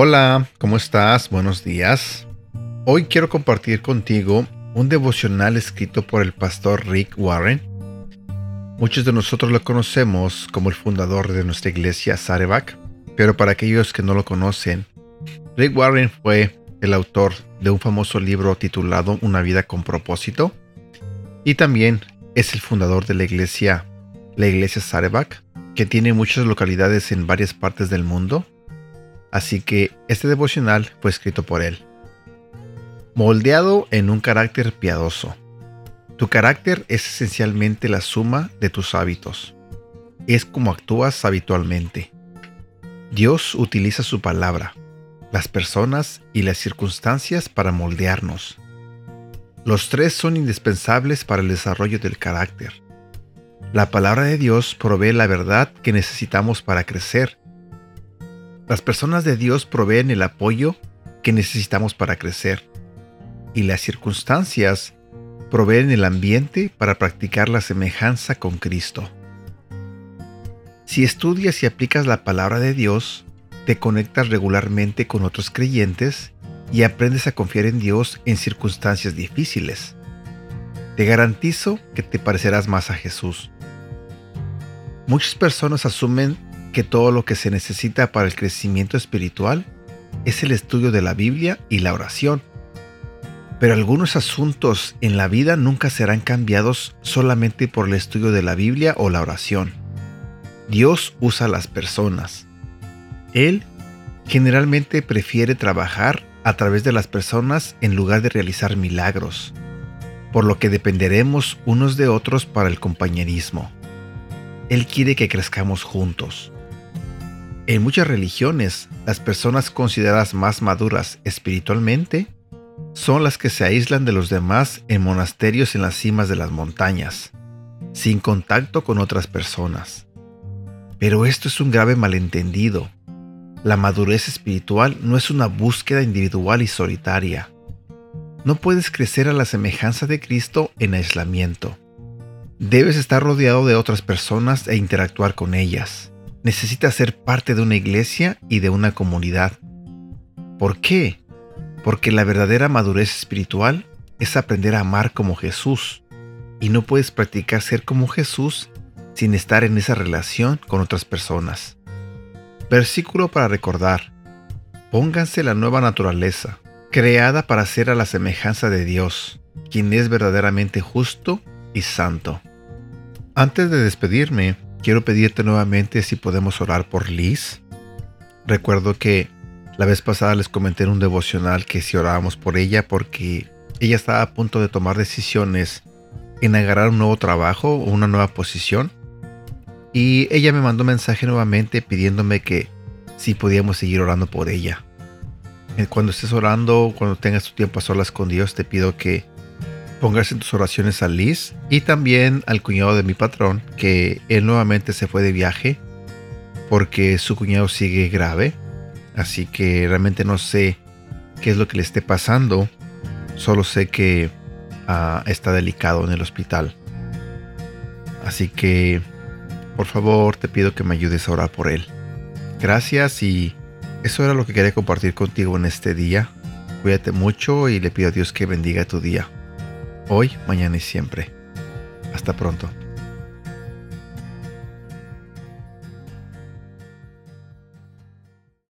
Hola, ¿cómo estás? Buenos días. Hoy quiero compartir contigo un devocional escrito por el pastor Rick Warren. Muchos de nosotros lo conocemos como el fundador de nuestra iglesia Sarebak, pero para aquellos que no lo conocen, Rick Warren fue el autor de un famoso libro titulado Una vida con propósito y también es el fundador de la iglesia, la iglesia Sarebak, que tiene muchas localidades en varias partes del mundo. Así que este devocional fue escrito por él. Moldeado en un carácter piadoso. Tu carácter es esencialmente la suma de tus hábitos. Es como actúas habitualmente. Dios utiliza su palabra, las personas y las circunstancias para moldearnos. Los tres son indispensables para el desarrollo del carácter. La palabra de Dios provee la verdad que necesitamos para crecer. Las personas de Dios proveen el apoyo que necesitamos para crecer. Y las circunstancias proveen el ambiente para practicar la semejanza con Cristo. Si estudias y aplicas la palabra de Dios, te conectas regularmente con otros creyentes y aprendes a confiar en Dios en circunstancias difíciles. Te garantizo que te parecerás más a Jesús. Muchas personas asumen que todo lo que se necesita para el crecimiento espiritual es el estudio de la Biblia y la oración. Pero algunos asuntos en la vida nunca serán cambiados solamente por el estudio de la Biblia o la oración. Dios usa las personas. Él generalmente prefiere trabajar a través de las personas en lugar de realizar milagros, por lo que dependeremos unos de otros para el compañerismo. Él quiere que crezcamos juntos. En muchas religiones, las personas consideradas más maduras espiritualmente son las que se aíslan de los demás en monasterios en las cimas de las montañas, sin contacto con otras personas. Pero esto es un grave malentendido. La madurez espiritual no es una búsqueda individual y solitaria. No puedes crecer a la semejanza de Cristo en aislamiento. Debes estar rodeado de otras personas e interactuar con ellas. Necesitas ser parte de una iglesia y de una comunidad. ¿Por qué? Porque la verdadera madurez espiritual es aprender a amar como Jesús. Y no puedes practicar ser como Jesús sin estar en esa relación con otras personas. Versículo para recordar. Pónganse la nueva naturaleza, creada para ser a la semejanza de Dios, quien es verdaderamente justo y santo. Antes de despedirme, quiero pedirte nuevamente si podemos orar por Liz. Recuerdo que la vez pasada les comenté en un devocional que si orábamos por ella porque ella estaba a punto de tomar decisiones en agarrar un nuevo trabajo o una nueva posición y ella me mandó mensaje nuevamente pidiéndome que si podíamos seguir orando por ella. Eh, cuando estés orando, cuando tengas tu tiempo a solas con Dios, te pido que pongas en tus oraciones a Liz y también al cuñado de mi patrón, que él nuevamente se fue de viaje porque su cuñado sigue grave. Así que realmente no sé qué es lo que le esté pasando. Solo sé que ah, está delicado en el hospital. Así que por favor, te pido que me ayudes a orar por él. Gracias y eso era lo que quería compartir contigo en este día. Cuídate mucho y le pido a Dios que bendiga tu día. Hoy, mañana y siempre. Hasta pronto.